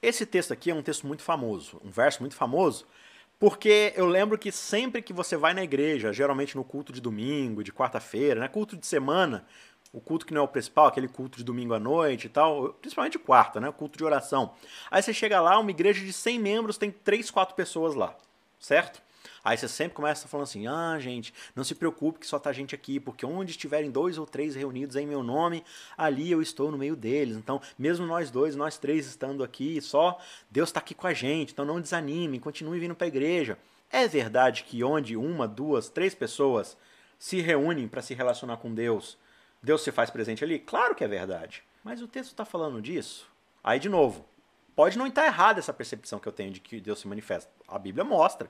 Esse texto aqui é um texto muito famoso, um verso muito famoso, porque eu lembro que sempre que você vai na igreja, geralmente no culto de domingo, de quarta-feira, né, culto de semana, o culto que não é o principal, aquele culto de domingo à noite e tal, principalmente quarta, né, culto de oração. Aí você chega lá, uma igreja de 100 membros, tem 3, 4 pessoas lá, certo? Aí você sempre começa falando assim: ah, gente, não se preocupe que só tá gente aqui, porque onde estiverem dois ou três reunidos em meu nome, ali eu estou no meio deles. Então, mesmo nós dois, nós três estando aqui, só Deus está aqui com a gente. Então, não desanime, continue vindo para a igreja. É verdade que onde uma, duas, três pessoas se reúnem para se relacionar com Deus, Deus se faz presente ali? Claro que é verdade. Mas o texto está falando disso. Aí, de novo, Pode não estar errada essa percepção que eu tenho de que Deus se manifesta. A Bíblia mostra.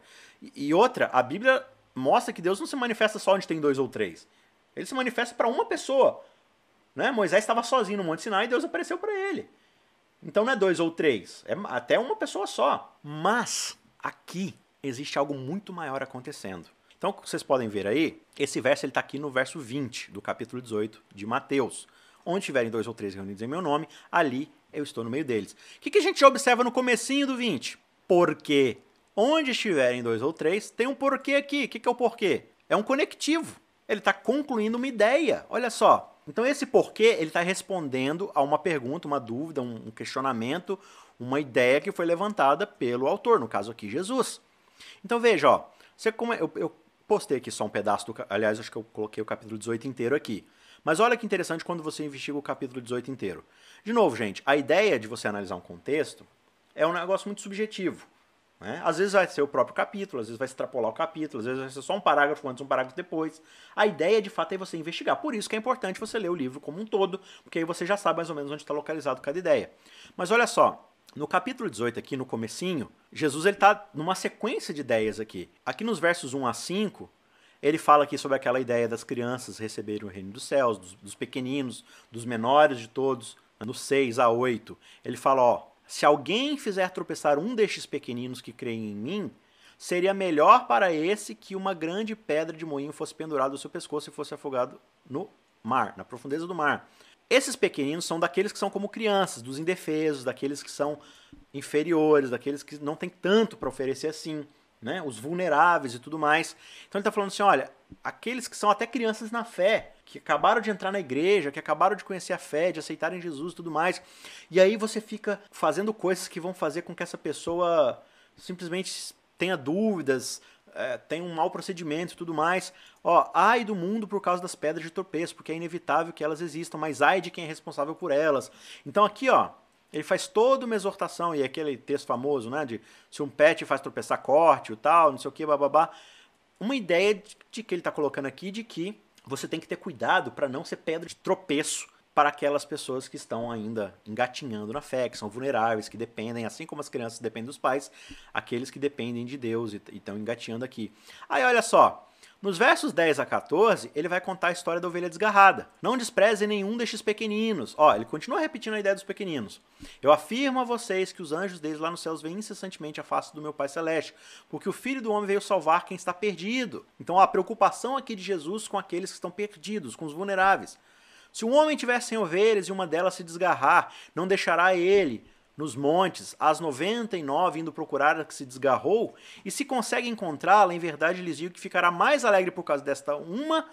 E outra, a Bíblia mostra que Deus não se manifesta só onde tem dois ou três. Ele se manifesta para uma pessoa. Né? Moisés estava sozinho no Monte Sinai e Deus apareceu para ele. Então não é dois ou três, é até uma pessoa só. Mas aqui existe algo muito maior acontecendo. Então, como vocês podem ver aí, esse verso está aqui no verso 20 do capítulo 18 de Mateus. Onde tiverem dois ou três reunidos em meu nome, ali eu estou no meio deles. O que, que a gente observa no comecinho do 20? Porque onde estiverem dois ou três, tem um porquê aqui. O que, que é o porquê? É um conectivo. Ele está concluindo uma ideia. Olha só. Então esse porquê ele está respondendo a uma pergunta, uma dúvida, um questionamento, uma ideia que foi levantada pelo autor, no caso aqui Jesus. Então veja, ó, você como eu, eu postei aqui só um pedaço do, aliás, acho que eu coloquei o capítulo 18 inteiro aqui. Mas olha que interessante quando você investiga o capítulo 18 inteiro. De novo, gente, a ideia de você analisar um contexto é um negócio muito subjetivo. Né? Às vezes vai ser o próprio capítulo, às vezes vai extrapolar o capítulo, às vezes vai ser só um parágrafo antes, um parágrafo depois. A ideia, de fato, é você investigar. Por isso que é importante você ler o livro como um todo, porque aí você já sabe mais ou menos onde está localizado cada ideia. Mas olha só, no capítulo 18 aqui, no comecinho, Jesus está numa sequência de ideias aqui. Aqui nos versos 1 a 5, ele fala aqui sobre aquela ideia das crianças receberem o reino dos céus, dos, dos pequeninos, dos menores de todos, no 6 a 8. Ele fala, ó, se alguém fizer tropeçar um destes pequeninos que creem em mim, seria melhor para esse que uma grande pedra de moinho fosse pendurada ao seu pescoço e fosse afogado no mar, na profundeza do mar. Esses pequeninos são daqueles que são como crianças, dos indefesos, daqueles que são inferiores, daqueles que não têm tanto para oferecer assim né? Os vulneráveis e tudo mais. Então ele está falando assim, olha, aqueles que são até crianças na fé, que acabaram de entrar na igreja, que acabaram de conhecer a fé, de aceitarem Jesus e tudo mais. E aí você fica fazendo coisas que vão fazer com que essa pessoa simplesmente tenha dúvidas, é, tenha um mau procedimento e tudo mais. Ó, ai do mundo por causa das pedras de tropeço, porque é inevitável que elas existam, mas ai de quem é responsável por elas. Então aqui, ó, ele faz toda uma exortação, e aquele texto famoso, né, de se um pet faz tropeçar, corte, o tal, não sei o que, bababá. Uma ideia de, de que ele está colocando aqui de que você tem que ter cuidado para não ser pedra de tropeço para aquelas pessoas que estão ainda engatinhando na fé, que são vulneráveis, que dependem, assim como as crianças dependem dos pais, aqueles que dependem de Deus e estão engatinhando aqui. Aí olha só, nos versos 10 a 14, ele vai contar a história da ovelha desgarrada. Não despreze nenhum destes pequeninos. Ó, ele continua repetindo a ideia dos pequeninos. Eu afirmo a vocês que os anjos deles lá nos céus vêm incessantemente à face do meu Pai Celeste, porque o Filho do Homem veio salvar quem está perdido. Então a preocupação aqui de Jesus com aqueles que estão perdidos, com os vulneráveis. Se um homem tiver cem ovelhas e uma delas se desgarrar, não deixará ele nos montes, as 99 indo procurar a que se desgarrou, e se consegue encontrá-la, em verdade lhes digo que ficará mais alegre por causa desta uma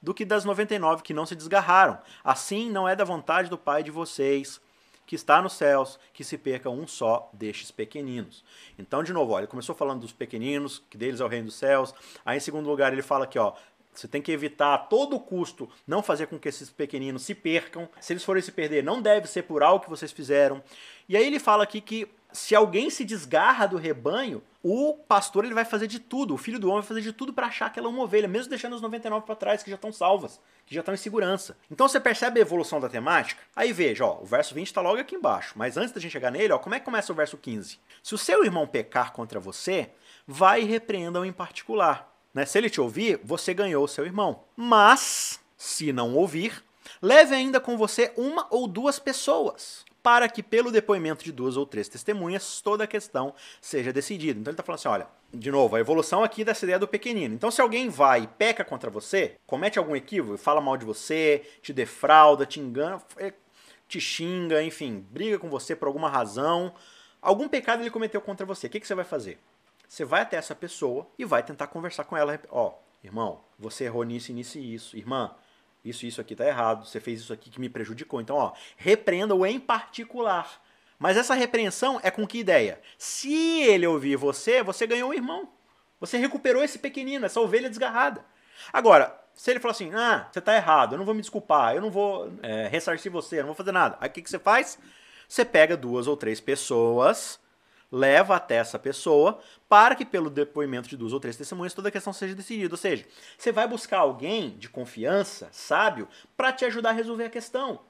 do que das 99 que não se desgarraram. Assim não é da vontade do Pai de vocês, que está nos céus, que se perca um só destes pequeninos. Então, de novo, olha, ele começou falando dos pequeninos, que deles é o reino dos céus. Aí, em segundo lugar, ele fala aqui, ó, você tem que evitar a todo custo não fazer com que esses pequeninos se percam. Se eles forem se perder, não deve ser por algo que vocês fizeram. E aí ele fala aqui que se alguém se desgarra do rebanho, o pastor ele vai fazer de tudo, o filho do homem vai fazer de tudo para achar que ela é uma ovelha, mesmo deixando os 99 para trás que já estão salvas, que já estão em segurança. Então você percebe a evolução da temática? Aí veja, ó, o verso 20 está logo aqui embaixo, mas antes da gente chegar nele, ó, como é que começa o verso 15? Se o seu irmão pecar contra você, vai e repreenda-o em particular. Né? Se ele te ouvir, você ganhou o seu irmão. Mas, se não ouvir, leve ainda com você uma ou duas pessoas, para que, pelo depoimento de duas ou três testemunhas, toda a questão seja decidida. Então ele está falando assim: olha, de novo, a evolução aqui dessa ideia do pequenino. Então, se alguém vai e peca contra você, comete algum equívoco, fala mal de você, te defrauda, te engana, é, te xinga, enfim, briga com você por alguma razão, Algum pecado ele cometeu contra você. O que, que você vai fazer? Você vai até essa pessoa e vai tentar conversar com ela. Ó, oh, irmão, você errou nisso, nisso e isso. Irmã, isso, isso aqui tá errado. Você fez isso aqui que me prejudicou. Então, ó, repreenda-o em particular. Mas essa repreensão é com que ideia? Se ele ouvir você, você ganhou um irmão. Você recuperou esse pequenino, essa ovelha desgarrada. Agora, se ele falar assim, ah, você tá errado, eu não vou me desculpar, eu não vou é, ressarcir você, eu não vou fazer nada. Aí o que, que você faz? Você pega duas ou três pessoas, leva até essa pessoa, para que pelo depoimento de duas ou três testemunhas toda a questão seja decidida. Ou seja, você vai buscar alguém de confiança, sábio, para te ajudar a resolver a questão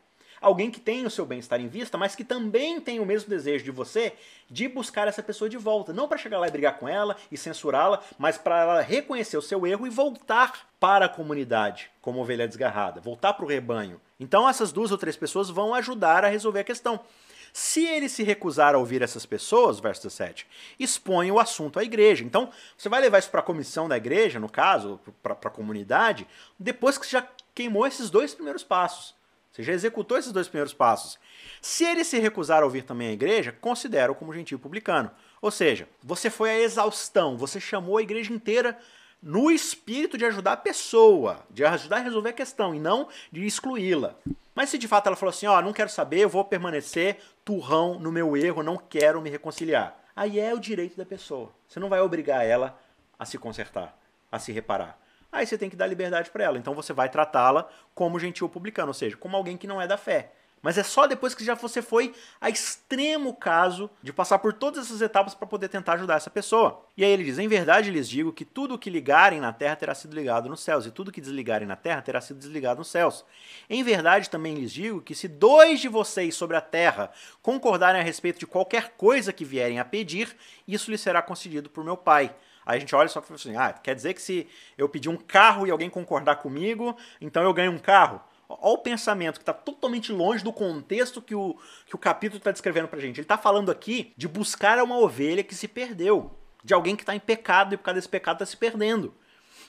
alguém que tem o seu bem-estar em vista, mas que também tem o mesmo desejo de você de buscar essa pessoa de volta. Não para chegar lá e brigar com ela e censurá-la, mas para ela reconhecer o seu erro e voltar para a comunidade como ovelha desgarrada, voltar para o rebanho. Então essas duas ou três pessoas vão ajudar a resolver a questão. Se ele se recusar a ouvir essas pessoas, verso 17, expõe o assunto à igreja. Então, você vai levar isso para a comissão da igreja, no caso, para a comunidade, depois que você já queimou esses dois primeiros passos. Você já executou esses dois primeiros passos. Se ele se recusar a ouvir também a igreja, considera-o como gentil publicano. Ou seja, você foi a exaustão, você chamou a igreja inteira no espírito de ajudar a pessoa, de ajudar a resolver a questão e não de excluí-la. Mas se de fato ela falou assim, ó, oh, não quero saber, eu vou permanecer turrão no meu erro, não quero me reconciliar. Aí é o direito da pessoa. Você não vai obrigar ela a se consertar, a se reparar aí você tem que dar liberdade para ela. Então você vai tratá-la como gentil publicano, ou seja, como alguém que não é da fé. Mas é só depois que já você foi a extremo caso de passar por todas essas etapas para poder tentar ajudar essa pessoa. E aí ele diz: Em verdade lhes digo que tudo o que ligarem na terra terá sido ligado nos céus, e tudo que desligarem na terra terá sido desligado nos céus. Em verdade também lhes digo que se dois de vocês sobre a terra concordarem a respeito de qualquer coisa que vierem a pedir, isso lhes será concedido por meu Pai. Aí a gente olha e só fala assim: ah, quer dizer que se eu pedir um carro e alguém concordar comigo, então eu ganho um carro? Olha o pensamento que está totalmente longe do contexto que o, que o capítulo está descrevendo para gente. Ele está falando aqui de buscar uma ovelha que se perdeu, de alguém que está em pecado e por causa desse pecado está se perdendo.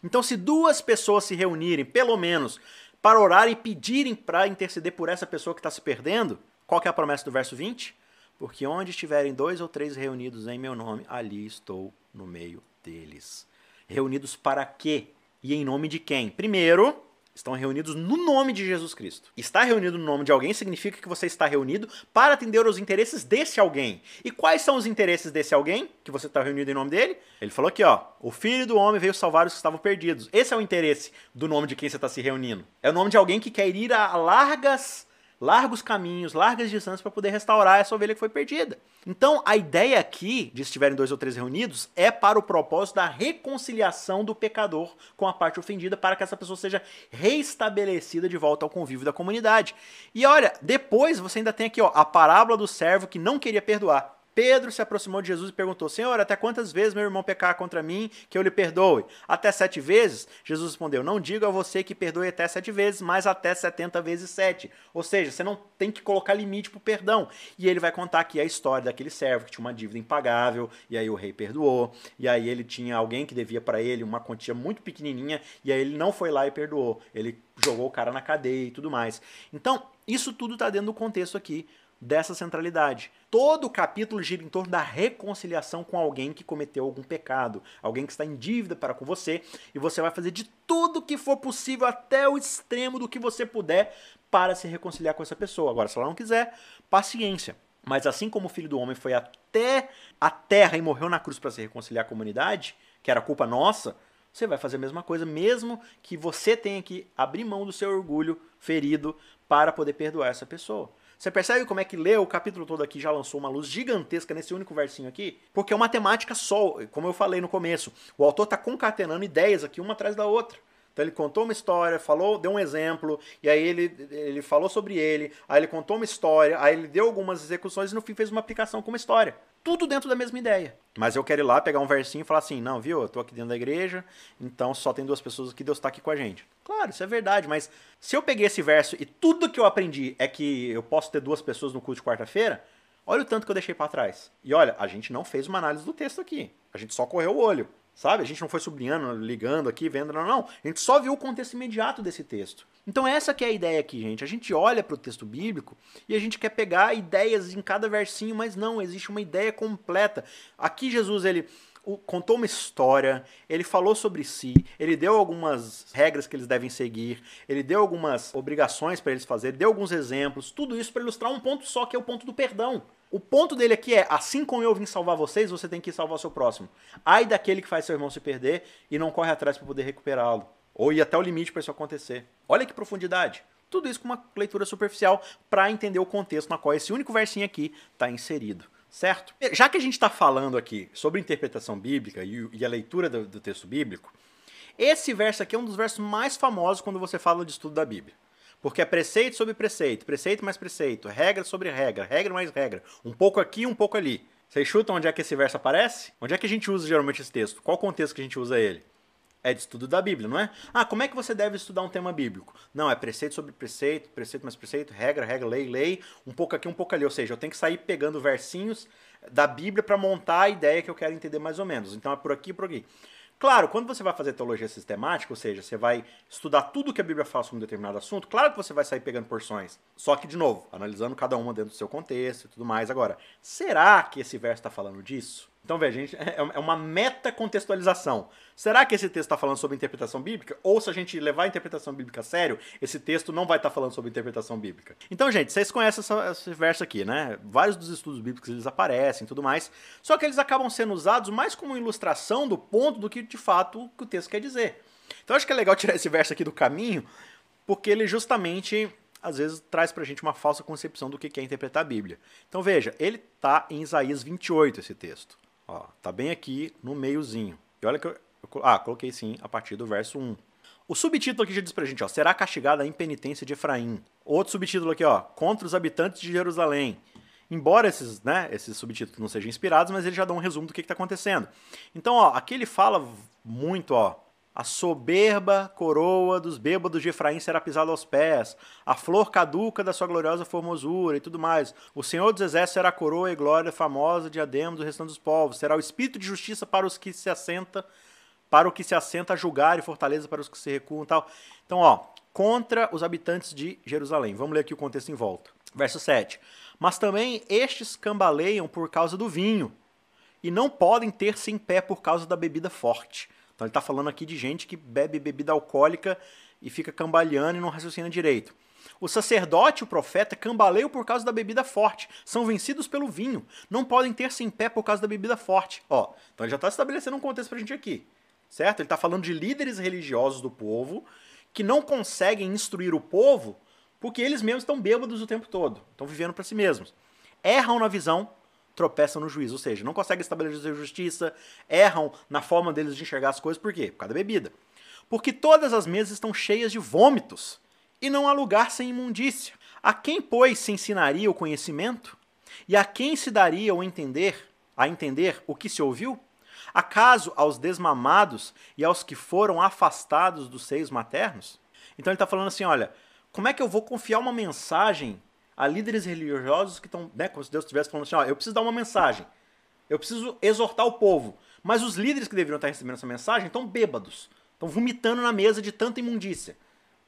Então, se duas pessoas se reunirem, pelo menos, para orar e pedirem para interceder por essa pessoa que está se perdendo, qual que é a promessa do verso 20? Porque onde estiverem dois ou três reunidos em meu nome, ali estou no meio deles. Reunidos para quê? E em nome de quem? Primeiro, estão reunidos no nome de Jesus Cristo. Estar reunido no nome de alguém significa que você está reunido para atender aos interesses desse alguém. E quais são os interesses desse alguém que você está reunido em nome dele? Ele falou aqui, ó: o filho do homem veio salvar os que estavam perdidos. Esse é o interesse do nome de quem você está se reunindo. É o nome de alguém que quer ir a largas largos caminhos, largas distâncias para poder restaurar essa ovelha que foi perdida. Então, a ideia aqui de estiverem dois ou três reunidos é para o propósito da reconciliação do pecador com a parte ofendida, para que essa pessoa seja reestabelecida de volta ao convívio da comunidade. E olha, depois você ainda tem aqui ó, a parábola do servo que não queria perdoar. Pedro se aproximou de Jesus e perguntou: Senhor, até quantas vezes meu irmão pecar contra mim que eu lhe perdoe? Até sete vezes? Jesus respondeu: Não digo a você que perdoe até sete vezes, mas até setenta vezes sete. Ou seja, você não tem que colocar limite para o perdão. E ele vai contar aqui a história daquele servo que tinha uma dívida impagável, e aí o rei perdoou, e aí ele tinha alguém que devia para ele uma quantia muito pequenininha, e aí ele não foi lá e perdoou. Ele jogou o cara na cadeia e tudo mais. Então, isso tudo está dentro do contexto aqui dessa centralidade. Todo o capítulo gira em torno da reconciliação com alguém que cometeu algum pecado, alguém que está em dívida para com você, e você vai fazer de tudo que for possível até o extremo do que você puder para se reconciliar com essa pessoa. Agora, se ela não quiser, paciência. Mas assim como o filho do homem foi até a terra e morreu na cruz para se reconciliar com a comunidade, que era culpa nossa, você vai fazer a mesma coisa, mesmo que você tenha que abrir mão do seu orgulho ferido para poder perdoar essa pessoa. Você percebe como é que ler o capítulo todo aqui já lançou uma luz gigantesca nesse único versinho aqui? Porque é uma temática só, como eu falei no começo. O autor está concatenando ideias aqui uma atrás da outra. Então ele contou uma história, falou, deu um exemplo, e aí ele, ele falou sobre ele, aí ele contou uma história, aí ele deu algumas execuções e no fim fez uma aplicação com uma história. Tudo dentro da mesma ideia. Mas eu quero ir lá, pegar um versinho e falar assim, não, viu, eu tô aqui dentro da igreja, então só tem duas pessoas aqui, Deus tá aqui com a gente. Claro, isso é verdade, mas se eu peguei esse verso e tudo que eu aprendi é que eu posso ter duas pessoas no culto de quarta-feira, olha o tanto que eu deixei para trás. E olha, a gente não fez uma análise do texto aqui. A gente só correu o olho. Sabe? A gente não foi sublinhando, ligando aqui, vendo, não, não. A gente só viu o contexto imediato desse texto. Então essa que é a ideia aqui, gente. A gente olha para o texto bíblico e a gente quer pegar ideias em cada versinho, mas não, existe uma ideia completa. Aqui Jesus, ele contou uma história, ele falou sobre si, ele deu algumas regras que eles devem seguir, ele deu algumas obrigações para eles fazerem, deu alguns exemplos, tudo isso para ilustrar um ponto só, que é o ponto do perdão. O ponto dele aqui é: assim como eu vim salvar vocês, você tem que salvar o seu próximo. Ai daquele que faz seu irmão se perder e não corre atrás para poder recuperá-lo. Ou ir até o limite para isso acontecer. Olha que profundidade. Tudo isso com uma leitura superficial para entender o contexto na qual esse único versinho aqui está inserido. Certo? Já que a gente está falando aqui sobre interpretação bíblica e, a leitura do texto bíblico, esse verso aqui é um dos versos mais famosos quando você fala de estudo da Bíblia. Porque é preceito sobre preceito, preceito mais preceito, regra sobre regra, regra mais regra. Um pouco aqui, um pouco ali. Vocês chutam onde é que esse verso aparece? Onde é que a gente usa geralmente esse texto? Qual contexto que a gente usa ele? É de estudo da Bíblia, não é? Ah, como é que você deve estudar um tema bíblico? Não, é preceito sobre preceito, preceito mais preceito, regra, regra, lei, lei, um pouco aqui, um pouco ali. Ou seja, eu tenho que sair pegando versinhos da Bíblia para montar a ideia que eu quero entender mais ou menos. Então é por aqui e por aqui. Claro, quando você vai fazer teologia sistemática, ou seja, você vai estudar tudo que a Bíblia fala sobre um determinado assunto, claro que você vai sair pegando porções. Só que, de novo, analisando cada uma dentro do seu contexto e tudo mais. Agora, será que esse verso está falando disso? Então, veja, gente, é, é uma meta-contextualização. Será que esse texto está falando sobre interpretação bíblica? Ou se a gente levar a interpretação bíblica a sério, esse texto não vai estar tá falando sobre interpretação bíblica? Então, gente, vocês conhecem essa, esse verso aqui, né? Vários dos estudos bíblicos eles aparecem e tudo mais. Só que eles acabam sendo usados mais como ilustração do ponto do que de fato o que o texto quer dizer. Então, acho que é legal tirar esse verso aqui do caminho, porque ele justamente às vezes traz pra gente uma falsa concepção do que é interpretar a Bíblia. Então veja, ele está em Isaías 28, esse texto. Ó, tá bem aqui no meiozinho. E olha que eu, eu, Ah, coloquei sim a partir do verso 1. O subtítulo aqui já diz pra gente, ó, será castigada a impenitência de Efraim. Outro subtítulo aqui, ó, contra os habitantes de Jerusalém. Embora esses, né, esses subtítulos não sejam inspirados, mas eles já dão um resumo do que está acontecendo. Então, ó, aqui ele fala muito, ó, a soberba coroa dos bêbados de Efraim será pisada aos pés, a flor caduca da sua gloriosa formosura e tudo mais. O Senhor dos Exércitos será a coroa e glória famosa diadema do restante dos povos. Será o espírito de justiça para os que se assenta, para o que se assenta a julgar e fortaleza para os que se recuam e tal. Então, ó, contra os habitantes de Jerusalém. Vamos ler aqui o contexto em volta. Verso 7. Mas também estes cambaleiam por causa do vinho, e não podem ter-se em pé por causa da bebida forte então ele está falando aqui de gente que bebe bebida alcoólica e fica cambaleando e não raciocina direito. O sacerdote e o profeta cambaleiam por causa da bebida forte, são vencidos pelo vinho, não podem ter-se em pé por causa da bebida forte. Ó, então ele já está estabelecendo um contexto para a gente aqui, certo? Ele está falando de líderes religiosos do povo que não conseguem instruir o povo porque eles mesmos estão bêbados o tempo todo, estão vivendo para si mesmos. Erram na visão, tropeçam no juízo, ou seja, não conseguem estabelecer justiça, erram na forma deles de enxergar as coisas, por quê? Por causa da bebida. Porque todas as mesas estão cheias de vômitos, e não há lugar sem imundícia. A quem, pois, se ensinaria o conhecimento? E a quem se daria o entender, a entender o que se ouviu? Acaso aos desmamados e aos que foram afastados dos seios maternos? Então ele está falando assim: olha, como é que eu vou confiar uma mensagem a líderes religiosos que estão, né, como se Deus estivesse falando assim, ó, eu preciso dar uma mensagem, eu preciso exortar o povo. Mas os líderes que deveriam estar recebendo essa mensagem estão bêbados, estão vomitando na mesa de tanta imundícia,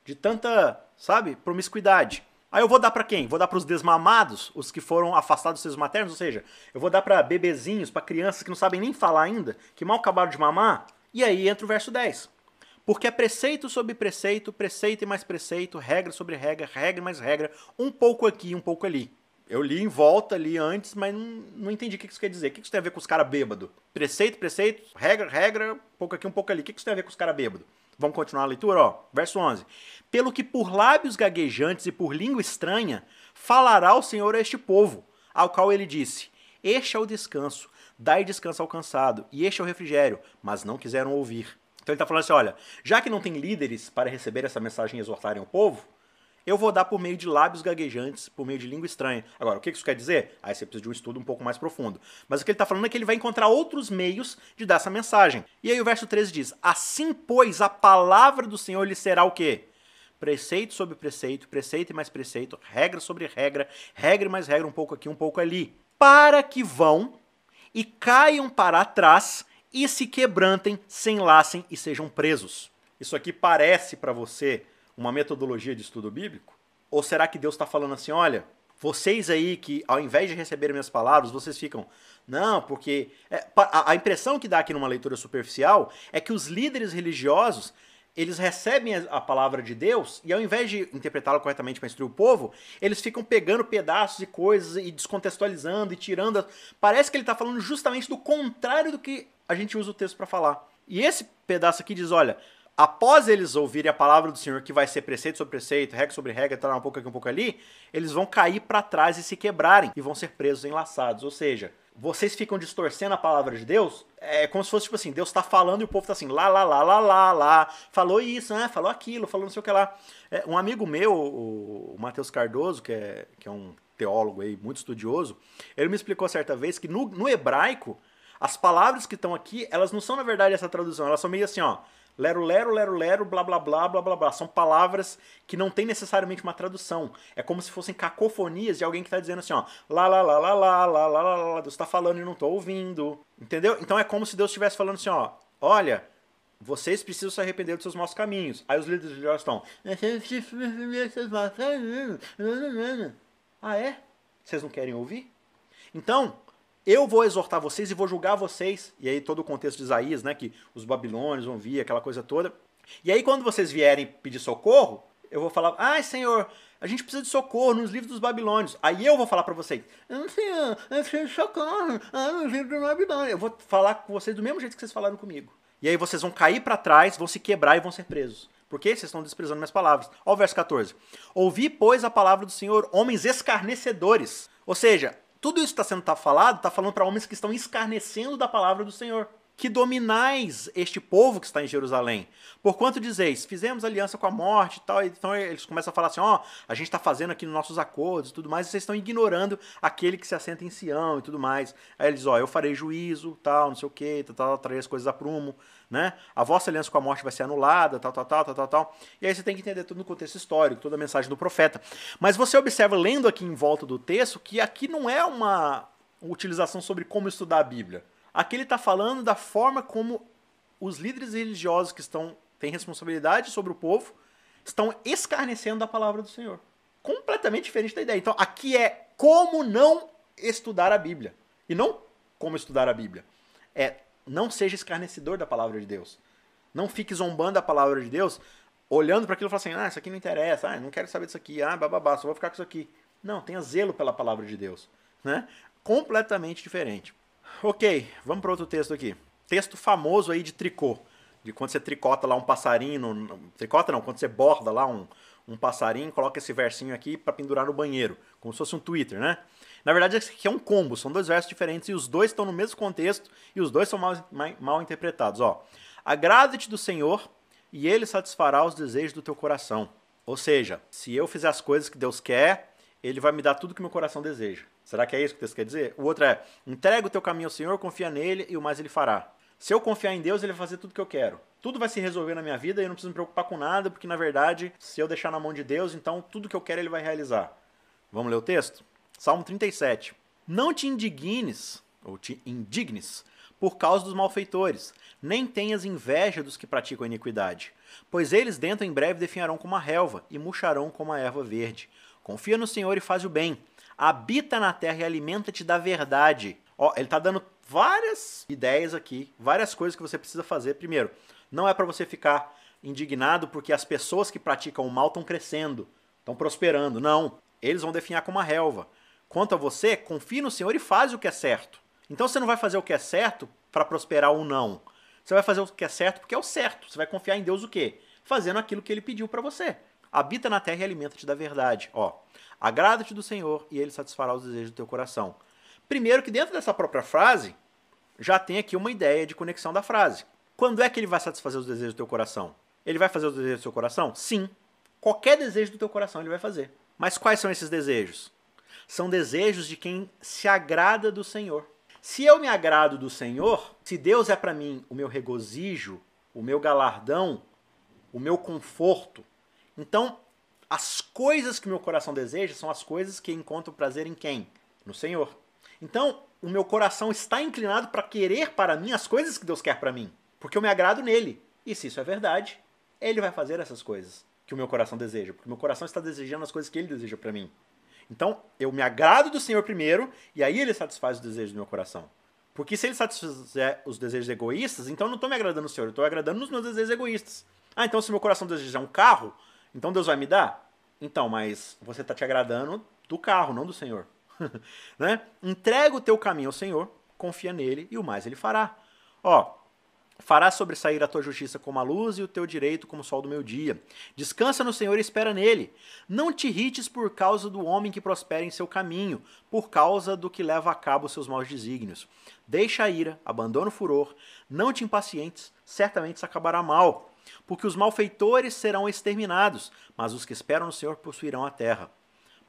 de tanta, sabe, promiscuidade. Aí eu vou dar para quem? Vou dar para os desmamados, os que foram afastados dos seus maternos, ou seja, eu vou dar para bebezinhos, para crianças que não sabem nem falar ainda, que mal acabaram de mamar. E aí entra o verso 10. Porque é preceito sobre preceito, preceito e mais preceito, regra sobre regra, regra mais regra, um pouco aqui, um pouco ali. Eu li em volta ali antes, mas não, não entendi o que isso quer dizer. O que isso tem a ver com os caras bêbados? Preceito, preceito, regra, regra, um pouco aqui, um pouco ali. O que isso tem a ver com os caras bêbados? Vamos continuar a leitura? Ó, verso 11. Pelo que por lábios gaguejantes e por língua estranha falará o Senhor a este povo, ao qual ele disse: Este é o descanso, dai descanso ao cansado, e este é o refrigério, mas não quiseram ouvir. Então ele está falando assim: olha, já que não tem líderes para receber essa mensagem e exortarem o povo, eu vou dar por meio de lábios gaguejantes, por meio de língua estranha. Agora, o que isso quer dizer? Aí você precisa de um estudo um pouco mais profundo. Mas o que ele está falando é que ele vai encontrar outros meios de dar essa mensagem. E aí o verso 13 diz: Assim, pois, a palavra do Senhor lhe será o quê? Preceito sobre preceito, preceito e mais preceito, regra sobre regra, regra e mais regra, um pouco aqui, um pouco ali. Para que vão e caiam para trás e se quebrantem, se enlacem e sejam presos. Isso aqui parece para você uma metodologia de estudo bíblico? Ou será que Deus está falando assim, olha, vocês aí que ao invés de receberem minhas palavras, vocês ficam, não, porque é, a, a impressão que dá aqui numa leitura superficial é que os líderes religiosos eles recebem a palavra de Deus e ao invés de interpretá-la corretamente para instruir o povo, eles ficam pegando pedaços e coisas e descontextualizando e tirando. Parece que ele está falando justamente do contrário do que a gente usa o texto para falar. E esse pedaço aqui diz: olha, após eles ouvirem a palavra do Senhor, que vai ser preceito sobre preceito, regra sobre regra, tá um pouco aqui, um pouco ali, eles vão cair para trás e se quebrarem e vão ser presos enlaçados. Ou seja, vocês ficam distorcendo a palavra de Deus, é como se fosse tipo assim, Deus está falando e o povo está assim, lá, lá, lá, lá, lá, lá, falou isso, né? falou aquilo, falou não sei o que lá. É, um amigo meu, o, o Matheus Cardoso, que é, que é um teólogo aí, muito estudioso, ele me explicou certa vez que no, no hebraico, as palavras que estão aqui, elas não são na verdade essa tradução, elas são meio assim, ó, Lero, lero, lero, lero, blá, blá, blá, blá, blá, blá. São palavras que não tem necessariamente uma tradução. É como se fossem cacofonias de alguém que está dizendo assim, ó, lá, lá, lá, lá, lá, lá, lá, lá, lá, Deus está falando e não estou ouvindo. Entendeu? Então é como se Deus estivesse falando assim, ó, olha, vocês precisam se arrepender dos seus maus caminhos. Aí os líderes religiosos estão. Ah, é? Vocês não querem ouvir? Então, eu vou exortar vocês e vou julgar vocês. E aí todo o contexto de Isaías, né, que os babilônios vão vir, aquela coisa toda. E aí quando vocês vierem pedir socorro, eu vou falar: "Ai, Senhor, a gente precisa de socorro nos livros dos babilônios". Aí eu vou falar para vocês: "Não, Senhor, eu preciso de socorro ah, nos livros dos babilônios". Eu vou falar com vocês do mesmo jeito que vocês falaram comigo. E aí vocês vão cair para trás, vão se quebrar e vão ser presos. Por quê? Vocês estão desprezando minhas palavras. Olha o verso 14. Ouvi, pois, a palavra do Senhor, homens escarnecedores. Ou seja, tudo isso está sendo tá falado, está falando para homens que estão escarnecendo da palavra do Senhor. Que dominais este povo que está em Jerusalém. Porquanto dizeis, fizemos aliança com a morte e tal. Então eles começam a falar assim: ó, oh, a gente está fazendo aqui nos nossos acordos e tudo mais, e vocês estão ignorando aquele que se assenta em Sião e tudo mais. Aí eles, ó, oh, eu farei juízo, tal, não sei o que, tal, tal, trarei as coisas a prumo né? A vossa aliança com a morte vai ser anulada, tal, tal, tal, tal, tal, tal. E aí você tem que entender tudo no contexto histórico, toda a mensagem do profeta. Mas você observa, lendo aqui em volta do texto, que aqui não é uma utilização sobre como estudar a Bíblia. Aqui ele está falando da forma como os líderes religiosos que estão têm responsabilidade sobre o povo estão escarnecendo da palavra do Senhor. Completamente diferente da ideia. Então, aqui é como não estudar a Bíblia. E não como estudar a Bíblia. É não seja escarnecedor da palavra de Deus. Não fique zombando da palavra de Deus, olhando para aquilo e falando assim: ah, isso aqui não interessa, ah, não quero saber disso aqui, ah, bababá, só vou ficar com isso aqui. Não, tenha zelo pela palavra de Deus. Né? Completamente diferente. Ok, vamos para outro texto aqui. Texto famoso aí de tricô. De quando você tricota lá um passarinho. Tricota não, quando você borda lá um, um passarinho, coloca esse versinho aqui para pendurar no banheiro. Como se fosse um Twitter, né? Na verdade, esse aqui é um combo, são dois versos diferentes e os dois estão no mesmo contexto e os dois são mal, mal interpretados. Ó, Agrada-te do Senhor e ele satisfará os desejos do teu coração. Ou seja, se eu fizer as coisas que Deus quer, ele vai me dar tudo que meu coração deseja. Será que é isso que Deus quer dizer? O outro é: entrega o teu caminho ao Senhor, confia nele e o mais ele fará. Se eu confiar em Deus, ele vai fazer tudo que eu quero. Tudo vai se resolver na minha vida e eu não preciso me preocupar com nada, porque na verdade, se eu deixar na mão de Deus, então tudo que eu quero ele vai realizar. Vamos ler o texto? Salmo 37. Não te indignes, ou te indignes, por causa dos malfeitores, nem tenhas inveja dos que praticam a iniquidade, pois eles dentro em breve definharão como a relva e murcharão como a erva verde. Confia no Senhor e faz o bem. Habita na terra e alimenta-te da verdade. Ó, ele está dando várias ideias aqui, várias coisas que você precisa fazer. Primeiro, não é para você ficar indignado porque as pessoas que praticam o mal estão crescendo, estão prosperando. Não. Eles vão definhar como a relva. Quanto a você, confie no Senhor e faz o que é certo. Então você não vai fazer o que é certo para prosperar ou não. Você vai fazer o que é certo porque é o certo. Você vai confiar em Deus o quê? Fazendo aquilo que ele pediu para você. Habita na terra e alimenta-te da verdade. Ó, agrada-te do Senhor e ele satisfará os desejos do teu coração. Primeiro que dentro dessa própria frase já tem aqui uma ideia de conexão da frase. Quando é que ele vai satisfazer os desejos do teu coração? Ele vai fazer os desejos do seu coração? Sim. Qualquer desejo do teu coração ele vai fazer. Mas quais são esses desejos? São desejos de quem se agrada do Senhor. Se eu me agrado do Senhor, se Deus é para mim o meu regozijo, o meu galardão, o meu conforto, então as coisas que meu coração deseja são as coisas que encontram prazer em quem? No Senhor. Então, o meu coração está inclinado para querer para mim as coisas que Deus quer para mim, porque eu me agrado nele. E se isso é verdade, ele vai fazer essas coisas que o meu coração deseja, porque o meu coração está desejando as coisas que ele deseja para mim. Então, eu me agrado do Senhor primeiro, e aí ele satisfaz os desejos do meu coração. Porque se ele satisfizer os desejos egoístas, então eu não estou me agradando no Senhor, eu estou agradando nos meus desejos egoístas. Ah, então se meu coração deseja um carro, então Deus vai me dar? Então, mas você está te agradando do carro, não do Senhor. né? Entrega o teu caminho ao Senhor, confia nele e o mais ele fará. Ó, Fará sobressair a tua justiça como a luz e o teu direito como o sol do meu dia. Descansa no Senhor e espera nele. Não te irrites por causa do homem que prospera em seu caminho, por causa do que leva a cabo os seus maus desígnios. Deixa a ira, abandona o furor, não te impacientes, certamente se acabará mal. Porque os malfeitores serão exterminados, mas os que esperam no Senhor possuirão a terra.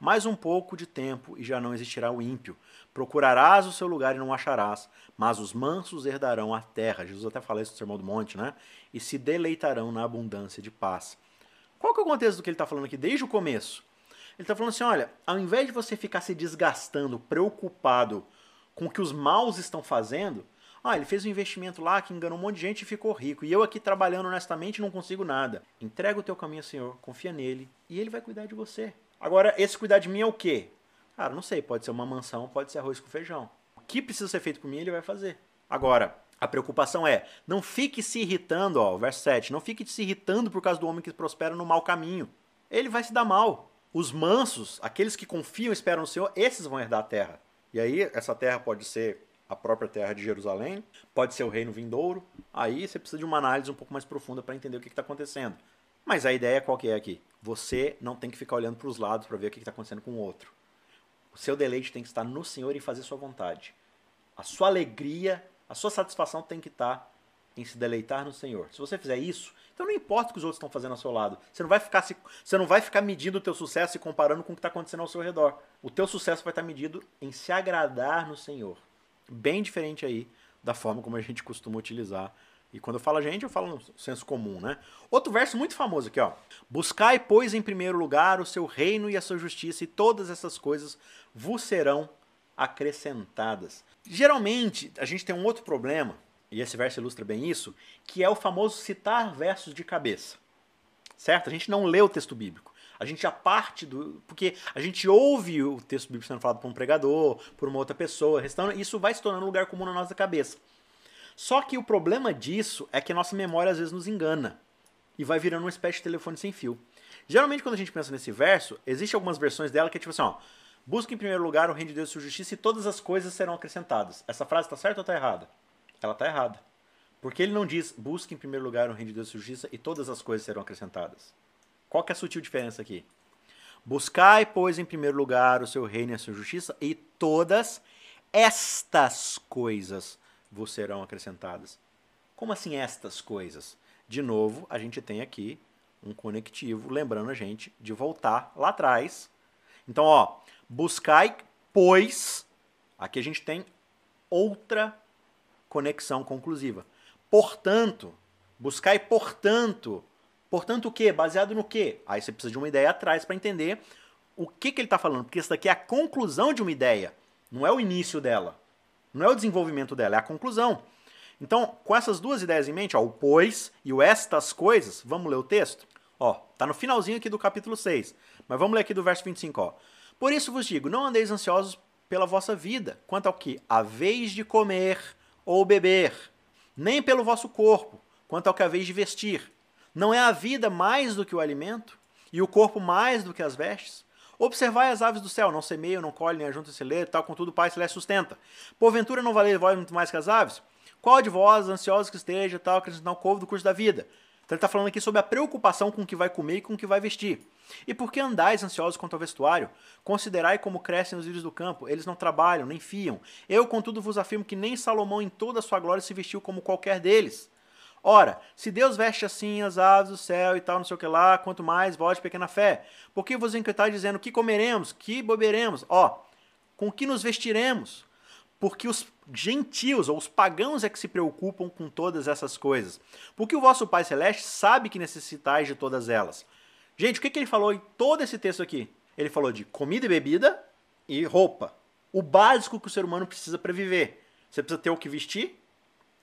Mais um pouco de tempo e já não existirá o ímpio. Procurarás o seu lugar e não acharás, mas os mansos herdarão a terra. Jesus até fala isso no Sermão do Monte, né? E se deleitarão na abundância de paz. Qual que é o contexto do que ele está falando aqui desde o começo? Ele está falando assim: olha, ao invés de você ficar se desgastando, preocupado com o que os maus estão fazendo, ah, ele fez um investimento lá que enganou um monte de gente e ficou rico. E eu aqui trabalhando honestamente não consigo nada. Entrega o teu caminho ao Senhor, confia nele e ele vai cuidar de você. Agora, esse cuidar de mim é o quê? Cara, não sei, pode ser uma mansão, pode ser arroz com feijão. O que precisa ser feito por mim, ele vai fazer. Agora, a preocupação é, não fique se irritando, ó, verso 7, não fique se irritando por causa do homem que prospera no mau caminho. Ele vai se dar mal. Os mansos, aqueles que confiam e esperam no Senhor, esses vão herdar a terra. E aí, essa terra pode ser a própria terra de Jerusalém, pode ser o reino vindouro. Aí você precisa de uma análise um pouco mais profunda para entender o que está acontecendo. Mas a ideia qual que é aqui? Você não tem que ficar olhando para os lados para ver o que está acontecendo com o outro. O seu deleite tem que estar no Senhor e fazer sua vontade. A sua alegria, a sua satisfação tem que estar em se deleitar no Senhor. Se você fizer isso, então não importa o que os outros estão fazendo ao seu lado. Você não vai ficar, se, você não vai ficar medindo o teu sucesso e comparando com o que está acontecendo ao seu redor. O teu sucesso vai estar medido em se agradar no Senhor. Bem diferente aí da forma como a gente costuma utilizar e quando eu falo a gente, eu falo no senso comum, né? Outro verso muito famoso aqui, ó. Buscai, pois, em primeiro lugar o seu reino e a sua justiça, e todas essas coisas vos serão acrescentadas. Geralmente, a gente tem um outro problema, e esse verso ilustra bem isso, que é o famoso citar versos de cabeça. Certo? A gente não lê o texto bíblico. A gente já parte do. Porque a gente ouve o texto bíblico sendo falado por um pregador, por uma outra pessoa, isso vai se tornando um lugar comum na nossa cabeça. Só que o problema disso é que a nossa memória às vezes nos engana e vai virando uma espécie de telefone sem fio. Geralmente, quando a gente pensa nesse verso, existem algumas versões dela que é tipo assim: ó, busca em primeiro lugar o reino de Deus e sua justiça e todas as coisas serão acrescentadas. Essa frase está certa ou está errada? Ela está errada. Porque ele não diz busca em primeiro lugar o reino de Deus e sua justiça e todas as coisas serão acrescentadas. Qual que é a sutil diferença aqui? Buscai, pois, em primeiro lugar o seu reino e a sua justiça e todas estas coisas vos serão acrescentadas. Como assim estas coisas? De novo, a gente tem aqui um conectivo lembrando a gente de voltar lá atrás. Então, ó, buscai, pois, aqui a gente tem outra conexão conclusiva. Portanto, buscai, portanto, portanto o quê? Baseado no quê? Aí você precisa de uma ideia atrás para entender o que, que ele está falando, porque isso daqui é a conclusão de uma ideia, não é o início dela. Não é o desenvolvimento dela, é a conclusão. Então, com essas duas ideias em mente, ó, o pois e o estas coisas, vamos ler o texto? Ó, tá no finalzinho aqui do capítulo 6. Mas vamos ler aqui do verso 25, ó. Por isso vos digo, não andeis ansiosos pela vossa vida, quanto ao que haveis de comer ou beber, nem pelo vosso corpo, quanto ao que haveis de vestir. Não é a vida mais do que o alimento, e o corpo mais do que as vestes? Observai as aves do céu, não semeiam, não colhem, nem ajuntam celeiro, tal, contudo o Pai Celeste sustenta. Porventura não valei vós muito mais que as aves? Qual de vós, ansiosos que esteja, tal, acrescentar um couve do curso da vida? Então ele está falando aqui sobre a preocupação com o que vai comer e com o que vai vestir. E por que andais ansiosos quanto ao vestuário? Considerai como crescem os lírios do campo, eles não trabalham, nem fiam. Eu, contudo, vos afirmo que nem Salomão em toda a sua glória se vestiu como qualquer deles. Ora, se Deus veste assim as aves do céu e tal, não sei o que lá, quanto mais vós pequena fé. Por que vos inquietais dizendo que comeremos, que beberemos? Ó, com que nos vestiremos? Porque os gentios ou os pagãos é que se preocupam com todas essas coisas. Porque o vosso Pai Celeste sabe que necessitais de todas elas. Gente, o que, que ele falou em todo esse texto aqui? Ele falou de comida e bebida e roupa. o básico que o ser humano precisa para viver. Você precisa ter o que vestir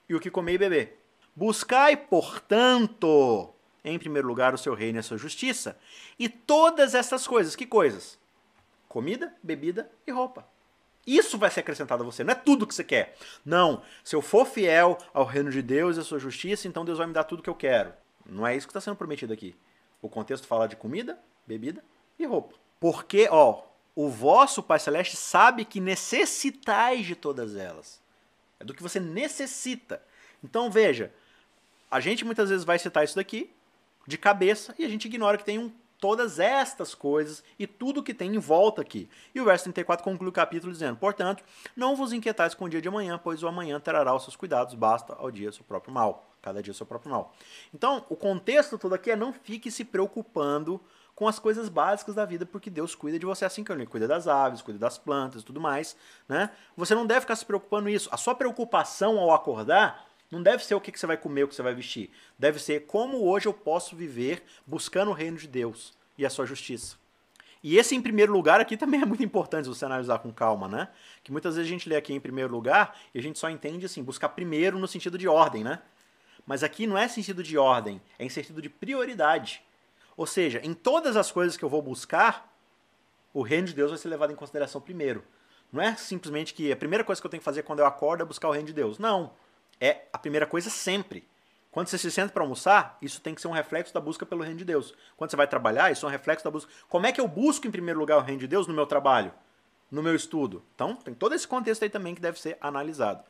e o que comer e beber. Buscai, portanto, em primeiro lugar o seu reino e a sua justiça, e todas essas coisas, que coisas? Comida, bebida e roupa. Isso vai ser acrescentado a você, não é tudo que você quer. Não, se eu for fiel ao reino de Deus e à sua justiça, então Deus vai me dar tudo que eu quero. Não é isso que está sendo prometido aqui. O contexto fala de comida, bebida e roupa. Porque, ó, o vosso Pai Celeste sabe que necessitais de todas elas. É do que você necessita. Então veja, a gente muitas vezes vai citar isso daqui de cabeça e a gente ignora que tem um todas estas coisas e tudo que tem em volta aqui. E o verso 34 conclui o capítulo dizendo: Portanto, não vos inquietais com o dia de amanhã, pois o amanhã trará os seus cuidados, basta ao dia seu próprio mal. Cada dia seu próprio mal. Então, o contexto todo aqui é não fique se preocupando com as coisas básicas da vida, porque Deus cuida de você assim que ele cuida das aves, cuida das plantas e tudo mais, né? Você não deve ficar se preocupando isso. A sua preocupação ao acordar não deve ser o que você vai comer, o que você vai vestir. Deve ser como hoje eu posso viver buscando o reino de Deus e a sua justiça. E esse, em primeiro lugar, aqui também é muito importante você analisar com calma, né? Que muitas vezes a gente lê aqui em primeiro lugar e a gente só entende assim, buscar primeiro no sentido de ordem, né? Mas aqui não é sentido de ordem, é em sentido de prioridade. Ou seja, em todas as coisas que eu vou buscar, o reino de Deus vai ser levado em consideração primeiro. Não é simplesmente que a primeira coisa que eu tenho que fazer quando eu acordo é buscar o reino de Deus. Não é a primeira coisa sempre. Quando você se senta para almoçar, isso tem que ser um reflexo da busca pelo reino de Deus. Quando você vai trabalhar, isso é um reflexo da busca. Como é que eu busco em primeiro lugar o reino de Deus no meu trabalho, no meu estudo? Então, tem todo esse contexto aí também que deve ser analisado.